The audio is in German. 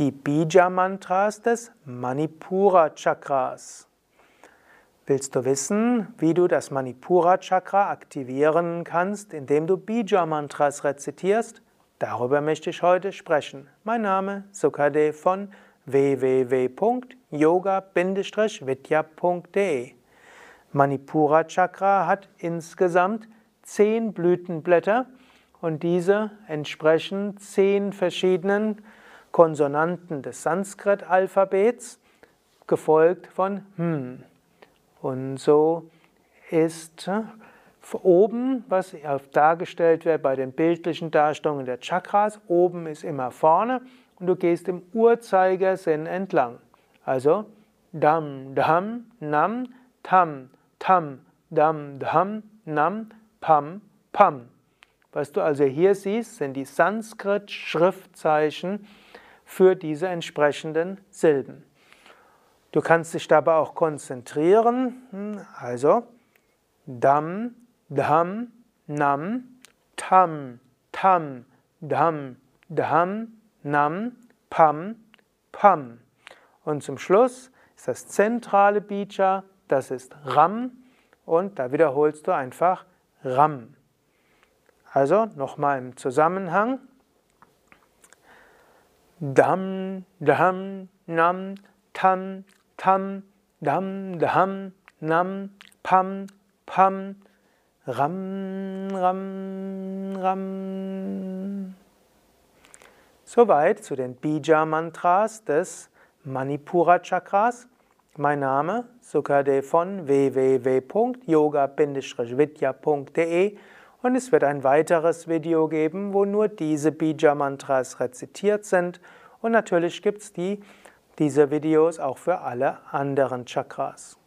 die Bija-Mantras des Manipura-Chakras. Willst du wissen, wie du das Manipura-Chakra aktivieren kannst, indem du Bija-Mantras rezitierst? Darüber möchte ich heute sprechen. Mein Name Sukade von www.yoga-vidya.de Manipura Chakra hat insgesamt zehn Blütenblätter und diese entsprechen zehn verschiedenen Konsonanten des Sanskrit-Alphabets, gefolgt von Hm. Und so ist äh, oben, was dargestellt wird bei den bildlichen Darstellungen der Chakras, oben ist immer vorne und du gehst im Uhrzeigersinn entlang. Also Dam, Dham, Nam, Tam, Tam, Dam, Dham, Nam, Pam, Pam. Was du also hier siehst, sind die Sanskrit-Schriftzeichen für diese entsprechenden Silben. Du kannst dich dabei auch konzentrieren, hm, also Dam, Dham, Nam, Tam, Tam, Dham, Dham, Nam, Pam, Pam. Und zum Schluss ist das zentrale Bija, das ist Ram, und da wiederholst du einfach Ram. Also nochmal im Zusammenhang. Dam, Dham, Nam, Tam, Tam, Dam, Dham, Nam, Pam, Pam, Ram, Ram, Ram. Soweit zu den Bija-Mantras des Manipura-Chakras. Mein Name Sukade von www.yoga-vidya.de und es wird ein weiteres Video geben, wo nur diese Bija-Mantras rezitiert sind und natürlich gibt es die, diese Videos auch für alle anderen Chakras.